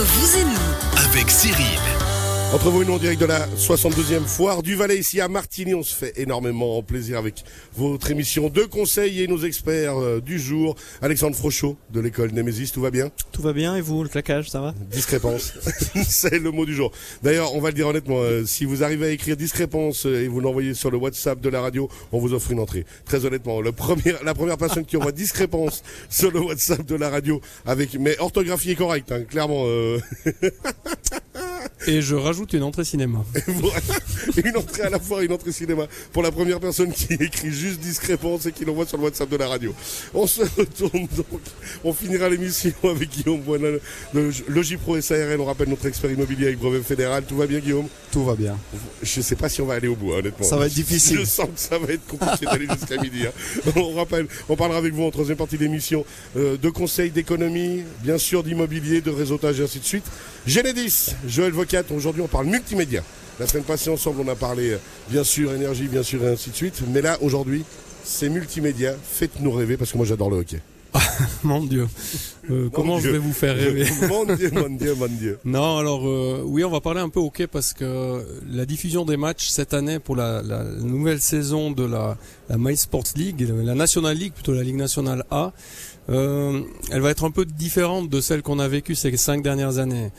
Vous et nous, avec Cyril. Entre vous et nous en direct de la 62e foire du Valais ici à Martigny, on se fait énormément plaisir avec votre émission de conseils et nos experts euh, du jour. Alexandre Frochot de l'école Némésis, tout va bien? Tout va bien et vous, le claquage, ça va? Discrépance, c'est le mot du jour. D'ailleurs, on va le dire honnêtement, euh, si vous arrivez à écrire discrépance euh, et vous l'envoyez sur le WhatsApp de la radio, on vous offre une entrée. Très honnêtement, le premier, la première personne qui envoie discrépance sur le WhatsApp de la radio avec, mais orthographie est correcte, hein, clairement. euh, Et je rajoute une entrée cinéma. Voilà. une entrée à la fois, une entrée cinéma pour la première personne qui écrit juste discrépance et qui l'envoie sur le WhatsApp de la radio. On se retourne donc, on finira l'émission avec Guillaume Boinan, le Logipro SARL, on rappelle notre expert immobilier avec brevet fédéral. Tout va bien Guillaume? Tout va bien. Je sais pas si on va aller au bout, hein, honnêtement. Ça va être difficile. Je sens que ça va être compliqué d'aller jusqu'à midi. hein. On rappelle, on parlera avec vous en troisième partie d'émission euh, de conseils d'économie, bien sûr d'immobilier, de réseautage et ainsi de suite. Genedis, Joël Vocat, aujourd'hui on parle multimédia. La semaine passée ensemble on a parlé euh, bien sûr énergie, bien sûr et ainsi de suite. Mais là aujourd'hui c'est multimédia. Faites-nous rêver parce que moi j'adore le hockey. Mon Dieu. Euh, comment Dieu. je vais vous faire rêver? Mon Dieu, mon Dieu, mon Dieu. Non, alors euh, oui, on va parler un peu hockey parce que la diffusion des matchs cette année pour la, la nouvelle saison de la, la My Sports League, la National League, plutôt la Ligue nationale A, elle va être un peu différente de celle qu'on a vécue ces cinq dernières années.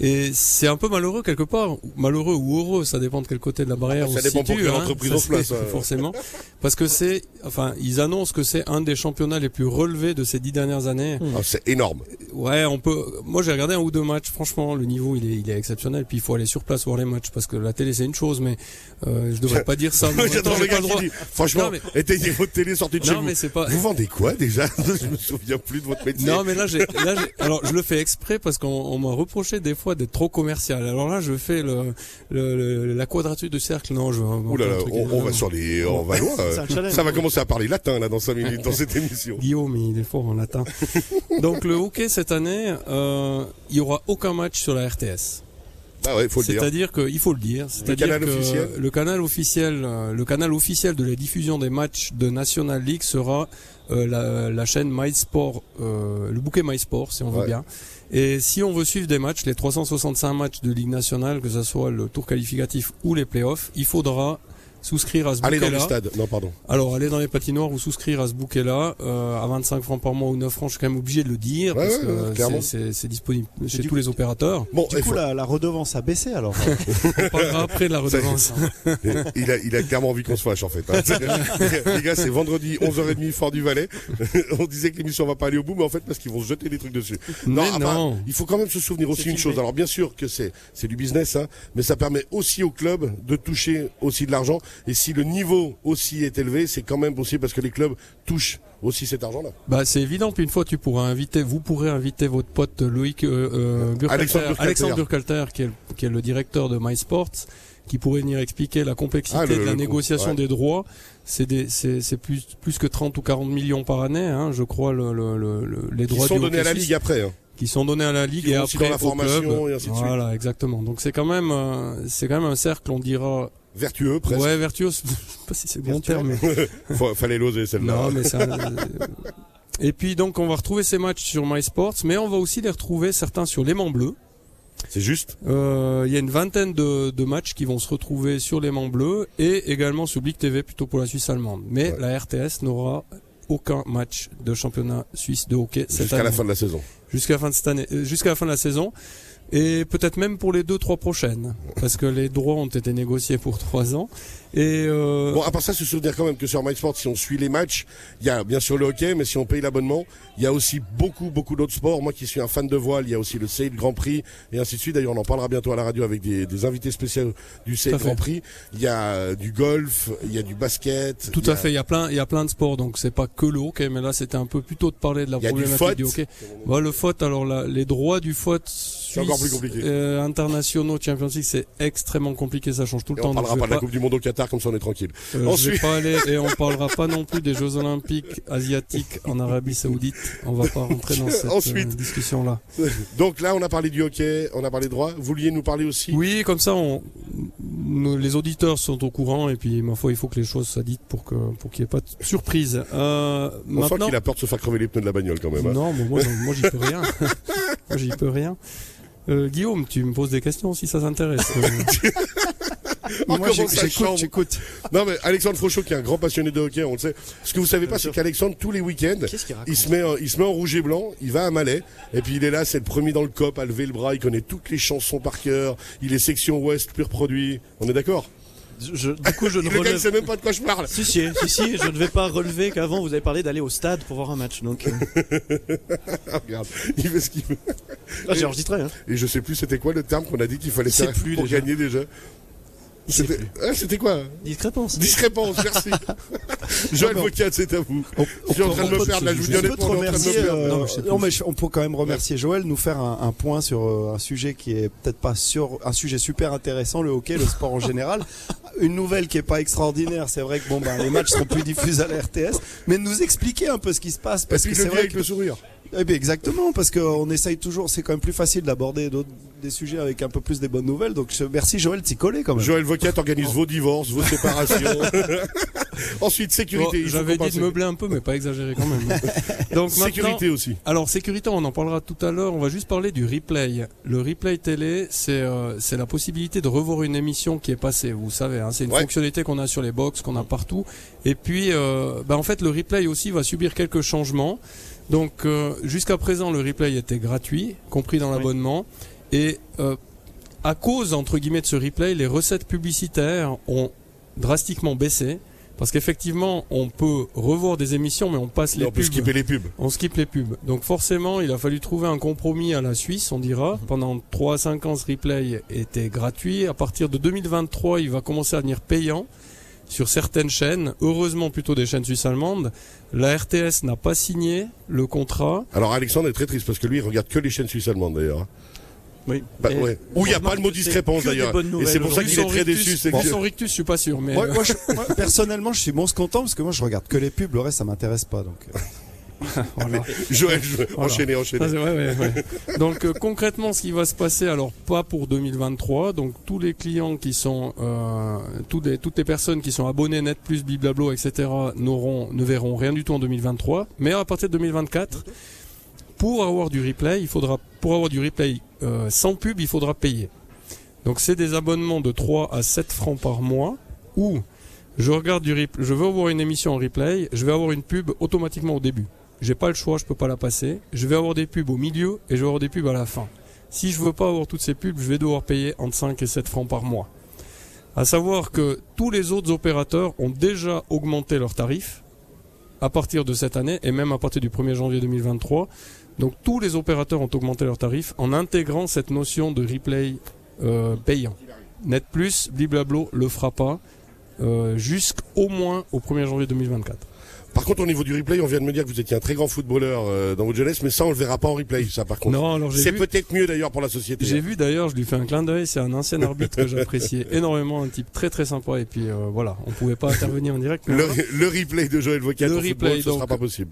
Et c'est un peu malheureux quelque part, malheureux ou heureux, ça dépend de quel côté de la barrière Ça on se dépend pour situe, hein. entreprise Ça, on se place, forcément, parce que c'est, enfin, ils annoncent que c'est un des championnats les plus relevés de ces dix dernières années. Ah, c'est énorme. Ouais, on peut. Moi, j'ai regardé un ou deux matchs. Franchement, le niveau, il est, il est exceptionnel. Puis il faut aller sur place voir les matchs parce que la télé, c'est une chose, mais euh, je devrais pas dire ça. J'adore le gars le qui droit. dit, franchement, mais- éteignez votre télé, sortez de chez Non, vous. mais c'est pas. Vous vendez quoi déjà Je me souviens plus de votre métier. Non, mais là, j'ai, là, j'ai- alors, je le fais exprès parce qu'on on m'a reproché des fois d'être trop commercial. Alors là, je fais le, le, le- la quadrature du cercle. Non, je. Ouh là là, on, on va sur les, on va loin. Ça va commencer à parler latin là dans 5 minutes dans cette émission. Guillaume, il est fort en latin. Donc le hockey cette année, euh, il y aura aucun match sur la RTS. Ah ouais, faut le dire. C'est-à-dire qu'il faut le dire. C'est-à-dire canal que officiel le canal officiel, euh, le canal officiel de la diffusion des matchs de National League sera euh, la, la chaîne MySport, euh, le bouquet MySport, si on veut bien. Et si on veut suivre des matchs, les 365 matchs de Ligue nationale, que ce soit le tour qualificatif ou les playoffs, il faudra souscrire à ce Allez dans le bouquet-là. stade. Non, pardon. Alors, aller dans les patinoires ou souscrire à ce bouquet-là, euh, à 25 francs par mois ou 9 francs, je suis quand même obligé de le dire, Ouais, parce ouais, que clairement. c'est- c'est c'est disponible chez tous les opérateurs. Bon, Du coup, faut- la, la redevance a baissé alors. On parlera après de la redevance. il, a, il a clairement envie qu'on se fâche en fait. hein. Les gars, c'est vendredi 11h30 Fort du Valais. On disait que l'émission va pas aller au bout, mais en fait parce qu'ils vont se jeter des trucs dessus. Mais ah bah, non. il faut quand même se souvenir aussi une chose. Alors bien sûr que c'est c'est du business, hein, mais ça permet aussi au club de toucher aussi de l'argent. Et si le niveau aussi est élevé, c'est quand même possible parce que les clubs touchent aussi cet argent-là. Bah, c'est évident. Puis une fois, tu pourras inviter, vous pourrez inviter votre pote Loïc euh, euh, Burkhalter- Alexandre Burkhalter. Alexandre Burkhalter, qui est, le- qui est le directeur de MySports, qui pourrait venir expliquer la complexité Ah, le- de la négociation ouais. des droits. C'est plus, plus que 30 ou 40 millions par année, hein, je crois, le, le, le- le- les Qui droits sont donnés à la Ligue après. hein. qui sont donnés à la Ligue Qui et après dans la au formation club. et ainsi de suite. Voilà, exactement. Donc c'est quand même, euh, c'est quand même un cercle, on dira, Vertueux, presque. ouais, vertueux. Je sais pas si c'est le bon terme, mais fallait l'oser celle-là. Non, mais ça. euh, Et puis donc on va retrouver ces matchs sur MySports, mais on va aussi les retrouver certains sur l'aimant bleu. C'est juste. Euh, Il y a une vingtaine de, de matchs qui vont se retrouver sur l'aimant bleu et également sur Blick TV plutôt pour la Suisse allemande. Mais Ouais. la RTS n'aura aucun match de championnat suisse de hockey cette Jusqu'à année. la fin de la saison. Jusqu'à la fin de cette année, euh, jusqu'à la fin de la saison. Et peut-être même pour les deux trois prochaines, parce que les droits ont été négociés pour trois ans. Et euh, Bon, à part ça, se souvenir quand même que sur MySport, si on suit les matchs, il y a bien sûr le hockey, mais si on paye l'abonnement, il y a aussi beaucoup, beaucoup d'autres sports. Moi qui suis un fan de voile, il y a aussi le Sail Grand Prix et ainsi de suite. D'ailleurs, on en parlera bientôt à la radio avec des, des invités spéciaux du fait. Grand Prix. Il y a euh, du golf, il y a du basket. Tout à a- fait, il y a plein, il y a plein de sports, donc c'est pas que le hockey, mais là c'était un peu plutôt de parler de la du problématique foot. du, hockey. Bah, le foot, alors là, les droits du foot encore plus suisse, compliqué. euh, internationaux, Champions League, c'est extrêmement compliqué, ça change tout le temps. on parlera pas de la Coupe du Monde au Qatar, comme ça on est tranquille. euh, je vais Ensuite- pas aller et on parlera pas non plus des Jeux Olympiques asiatiques en Arabie Saoudite. On va pas rentrer dans cette Ensuite. discussion là. Donc là, on a parlé du hockey, on a parlé droit. Vous vouliez nous parler aussi? Oui, comme ça, on, nous- les auditeurs sont au courant et puis ma foi, il faut que les choses soient dites pour que pour qu'il n'y ait pas de surprise. Euh, On sent maintenant, qu'il a peur de se faire crever les pneus de la bagnole quand même. hein. Non, mais moi j'y peux rien. moi j'y peux rien. Euh, Guillaume, tu me poses des questions si ça t'intéresse. Moi, j'écoute. Non mais Alexandre Frochot qui est un grand passionné de hockey, on le sait. Ce que vous savez pas, c'est qu'Alexandre tous les week-ends, il se met, en- il se met en rouge et blanc, il va à Malais, et puis il est là, c'est le premier dans le cop à lever le bras, il connaît toutes les chansons par cœur, il est section ouest pur produit. On est d'accord? Je- du coup, je ne gars, relève. sait même pas de quoi je parle. Si, si, si, si, je ne vais pas relever qu'avant vous avez parlé d'aller au stade pour voir un match. Donc, euh, Ah, regarde, il fait ce qu'il veut. ah, j'ai enregistré. Hein. Et je sais plus c'était quoi le terme qu'on a dit qu'il fallait faire plus, pour déjà. gagner déjà. C'était ah, quoi Discrépance. Discrépance, merci. Joël Vocat, c'est à vous. On- Je suis en train de me perdre là, je vous dis honnêtement, remercier. euh, Non, non, mais je- on peut quand même remercier Joël, nous faire un, un point sur euh, un sujet qui est peut-être pas sur un sujet super intéressant, le hockey, le sport en général. Une nouvelle qui est pas extraordinaire, c'est vrai que bon ben les matchs seront plus diffusés à la RTS, mais nous expliquer un peu ce qui se passe Et parce puis que le c'est vrai avec que le sourire. Eh bien, exactement, parce qu'on essaye toujours, c'est quand même plus facile d'aborder d'autres- des sujets avec un peu plus des bonnes nouvelles. Donc, je- merci Joël de s'y coller quand même. Joël Vocat organise vos divorces, vos séparations. Ensuite, sécurité. J'avais dit de meubler un peu, mais pas exagérer quand même. Donc Sécurité aussi. Alors sécurité, on en parlera tout à l'heure. On va juste parler du replay. Le replay télé, c'est euh, c'est la possibilité de revoir une émission qui est passée. Vous savez, hein, c'est une Ouais. fonctionnalité qu'on a sur les box, qu'on a partout. Et puis, euh, bah, en fait, le replay aussi va subir quelques changements. Donc euh, jusqu'à présent, le replay était gratuit, compris dans l'abonnement. Et à cause entre guillemets de ce replay, les recettes publicitaires ont drastiquement baissé. Parce qu'effectivement, on peut revoir des émissions, mais on passe les on peut pubs. skipper les pubs. On skip les pubs. Donc forcément, il a fallu trouver un compromis à la Suisse, on dira. Pendant 3 à 5 ans, ce replay était gratuit. À partir de 2023, il va commencer à devenir payant sur certaines chaînes. Heureusement, plutôt des chaînes suisses allemandes. La RTS n'a pas signé le contrat. Alors Alexandre est très triste parce que lui, il regarde que les chaînes suisses allemandes d'ailleurs. Oui. Bah, ouais. Où il n'y a pas le mot discrépance d'ailleurs. Et c'est pour ça qu'il est très Rictus, déçu. c'est que- sans Rictus, je suis pas sûr, mais Moi, euh, moi, je- moi, personnellement, je suis bon content parce que moi, je regarde que les pubs, le reste, ça m'intéresse pas. Donc, voilà. Joël, je- Voilà. enchaînez, Ah, enchaînez. c'est- ouais, ouais, ouais. Donc euh, concrètement, ce qui va se passer, alors pas pour 2023. Donc tous les clients qui sont, euh, tous les- toutes les personnes qui sont abonnés Net Plus, Biblablo, etc. n'auront, ne verront rien du tout en 2023. Mais à partir de 2024, pour avoir du replay, il faudra, pour avoir du replay euh, sans pub, il faudra payer. Donc c'est des abonnements de 3 à 7 francs par mois où je regarde du replay, je veux avoir une émission en replay, je vais avoir une pub automatiquement au début. J'ai pas le choix, je peux pas la passer. Je vais avoir des pubs au milieu et je vais avoir des pubs à la fin. Si je veux pas avoir toutes ces pubs, je vais devoir payer entre 5 et 7 francs par mois. À savoir que tous les autres opérateurs ont déjà augmenté leurs tarifs à partir de cette année et même à partir du 1er janvier 2023. Donc tous les opérateurs ont augmenté leurs tarifs en intégrant cette notion de replay euh, payant. Net Plus, Bliblablo le fera pas euh, jusqu'au moins au 1er janvier 2024. Par contre, au niveau du replay, on vient de me dire que vous étiez un très grand footballeur euh, dans votre jeunesse, mais ça, on le verra pas en replay, ça, par contre. Non, alors j'ai C'est vu, peut-être mieux d'ailleurs pour la société. j'ai vu d'ailleurs, je lui fais un clin d'œil, c'est un ancien arbitre que j'appréciais énormément, un type très très sympa et puis euh, voilà, on pouvait pas intervenir en direct. Le, replay de Joël Vocat Le replay, football, ce donc- sera pas possible.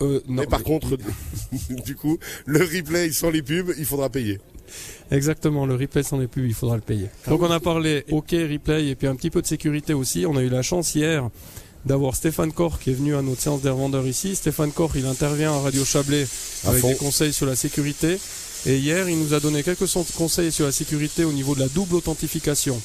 Euh, non, mais par mais- contre, du coup, le replay sans les pubs, il faudra payer. Exactement, le replay s'en est plus, il faudra le payer. Ah Donc on a parlé OK, replay et puis un petit peu de sécurité aussi. On a eu la chance hier d'avoir Stéphane Corr qui est venu à notre séance des revendeurs ici. Stéphane Corr, il intervient à Radio Chablais À avec fond. des conseils sur la sécurité. Et hier, il nous a donné quelques conseils sur la sécurité au niveau de la double authentification.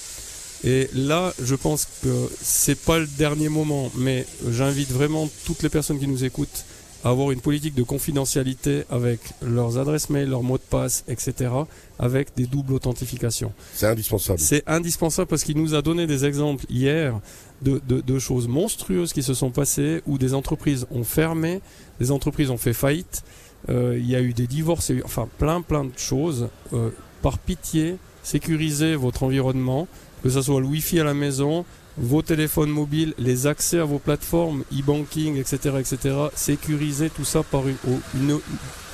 Et là, je pense que c'est pas le dernier moment, mais j'invite vraiment toutes les personnes qui nous écoutent avoir une politique de confidentialité avec leurs adresses mail, leurs mots de passe, etc., avec des doubles authentifications. C'est indispensable. C'est indispensable parce qu'il nous a donné des exemples hier de, de- de choses monstrueuses qui se sont passées où des entreprises ont fermé, des entreprises ont fait faillite, euh, il y a eu des divorces, il y a eu- enfin plein plein de choses. Euh, par pitié, sécurisez votre environnement, que ce soit le Wi-Fi à la maison, vos téléphones mobiles, les accès à vos plateformes, e-banking, etc., etc. Sécurisez tout ça par une, au- une,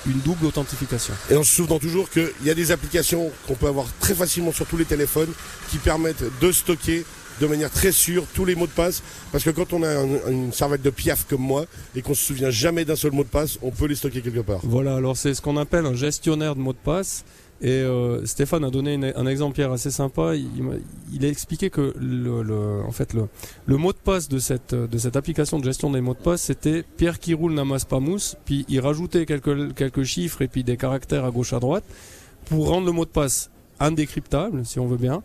une double authentification. Et en se souvenant toujours qu'il y a des applications qu'on peut avoir très facilement sur tous les téléphones qui permettent de stocker de manière très sûre tous les mots de passe. Parce que quand on a un- une servette de piaf comme moi et qu'on se souvient jamais d'un seul mot de passe, on peut les stocker quelque part. Voilà, alors c'est ce qu'on appelle un gestionnaire de mots de passe. Et euh, Stéphane a donné une- un exemple hier assez sympa. Il, il m'a- il a expliqué que le, le- en fait, le, le mot de passe de cette, de cette application de gestion des mots de passe, c'était Pierre qui roule n'amasse pas mousse. Puis il rajoutait quelques, quelques chiffres et puis des caractères à gauche à droite pour rendre le mot de passe indécryptable, si on veut bien.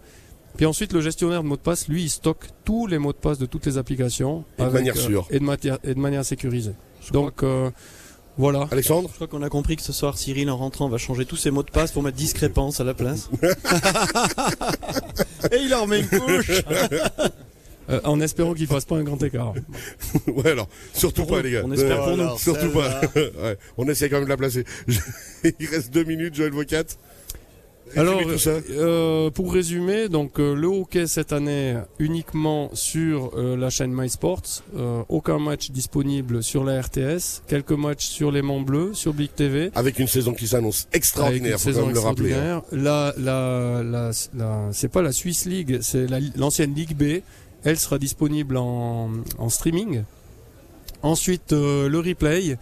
Puis ensuite, le gestionnaire de mots de passe, lui, il stocke tous les mots de passe de toutes les applications. Et de manière sûre. Et de, matière- et de manière sécurisée. Donc, euh, voilà. Alexandre Je crois qu'on a compris que ce soir, Cyril, en rentrant, va changer tous ses mots de passe pour mettre discrépance à la place. Et il en remet une couche. Euh, en espérant qu'il fasse pas un grand écart. Ouais, alors, surtout Pour pas, nous, les gars. on espère Euh, pour nous. alors, Surtout pas. Ouais, on essaie quand même de la placer. Il reste deux minutes, Joël Vocat. Alors, Résumez tout ça. euh, pour résumer, donc euh, le hockey cette année uniquement sur euh, la chaîne MySports, euh, aucun match disponible sur la RTS, quelques matchs sur les Monts Bleus, sur Big TV. Avec une saison qui s'annonce extraordinaire, une faut quand saison même le rappeler. hein. extraordinaire. La, la, la, la- c'est pas la Swiss League, c'est la- l'ancienne Ligue B. Elle sera disponible en, en streaming. Ensuite, euh, le replay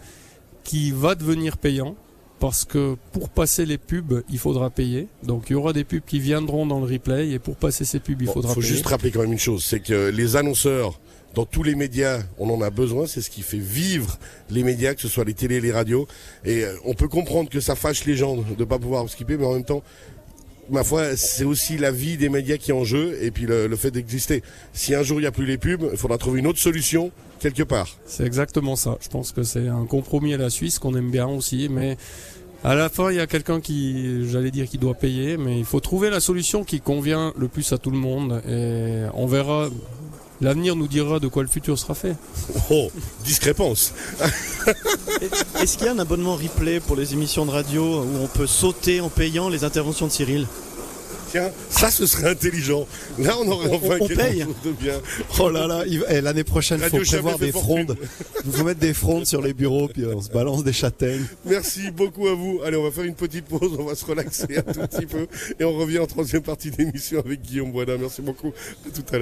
qui va devenir payant parce que pour passer les pubs, il faudra payer. Donc il y aura des pubs qui viendront dans le replay et pour passer ces pubs, il Bon, faudra faut payer. juste rappeler quand même une chose, c'est que les annonceurs, dans tous les médias, on en a besoin, c'est ce qui fait vivre les médias, que ce soit les télés, les radios. Et euh, on peut comprendre que ça fâche les gens de ne pas pouvoir skipper, mais en même temps, ma foi, c'est aussi la vie des médias qui est en jeu et puis le, le fait d'exister. Si un jour il n'y a plus les pubs, il faudra trouver une autre solution quelque part. C'est exactement ça. Je pense que c'est un compromis à la Suisse qu'on aime bien aussi, mais à la fin, il y a quelqu'un qui, j'allais dire, qui doit payer, mais il faut trouver la solution qui convient le plus à tout le monde et on verra. L'avenir nous dira de quoi le futur sera fait. Oh, discrépance. Est-ce qu'il y a un abonnement replay pour les émissions de radio où on peut sauter en payant les interventions de Cyril? Tiens, ça ce serait intelligent. Là on aurait On- enfin on quelque paye. chose de bien. Oh là là, eh, l'année prochaine, il faut prévoir des frondes. Il faut mettre des frondes sur les bureaux, puis on se balance des châtaignes. Merci beaucoup à vous. Allez, on va faire une petite pause, on va se relaxer un tout petit peu et on revient en troisième partie d'émission avec Guillaume Boisdin. Merci beaucoup. À tout à l'heure.